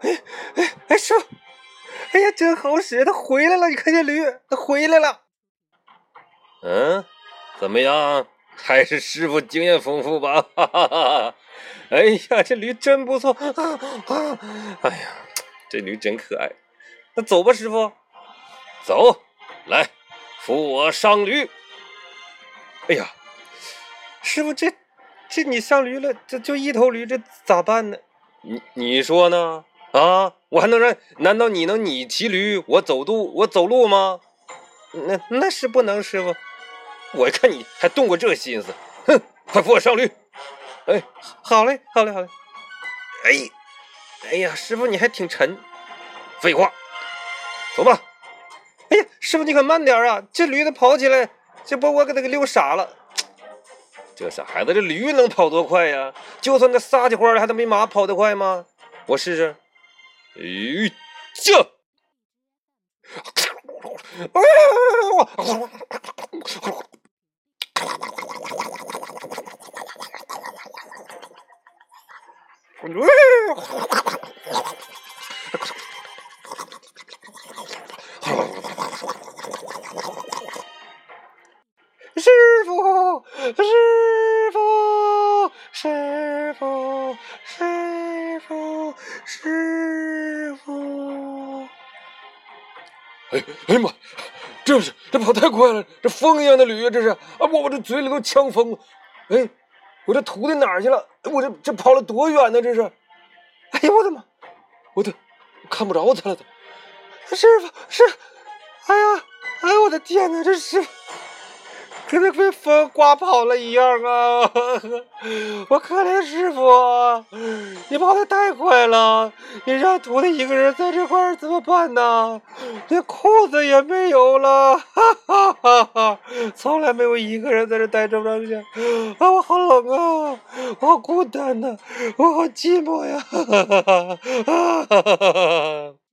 哎哎哎，师傅！哎呀，真好使，它回来了！你看这驴，它回来了。嗯，怎么样？还是师傅经验丰富吧？哈哈哈！哎呀，这驴真不错！啊啊！哎呀，这驴真可爱。那走吧，师傅，走，来，扶我上驴。哎呀，师傅，这这你上驴了，这就一头驴，这咋办呢？你你说呢？啊，我还能让？难道你能你骑驴，我走路，我走路吗？那那是不能，师傅。我看你还动过这心思，哼！快扶我上驴。哎，好嘞，好嘞，好嘞。哎，哎呀，师傅你还挺沉。废话，走吧。哎呀，师傅你可慢点啊！这驴子跑起来，这把我给它给溜傻了。这傻孩子，这驴能跑多快呀？就算那撒起欢来，还能比马跑得快吗？我试试。咦，这！师傅！师傅，师傅，师傅，师傅，师哎，哎呀妈！这不是这跑太快了，这风一样的驴啊！这是啊，我我这嘴里都呛风了。哎，我这徒弟哪儿去了？我这这跑了多远呢？这是！哎呀，我的妈！我的看不着他了，师傅是！哎呀，哎呀，我的天哪！这是。跟那被风刮跑了一样啊！我可怜师傅，你跑的太快了，你让徒弟一个人在这块儿怎么办呢？连裤子也没有了，哈哈哈哈！从来没有一个人在这待这么长时间啊！我好冷啊，我好孤单呐，我好寂寞呀！哈哈哈哈哈哈！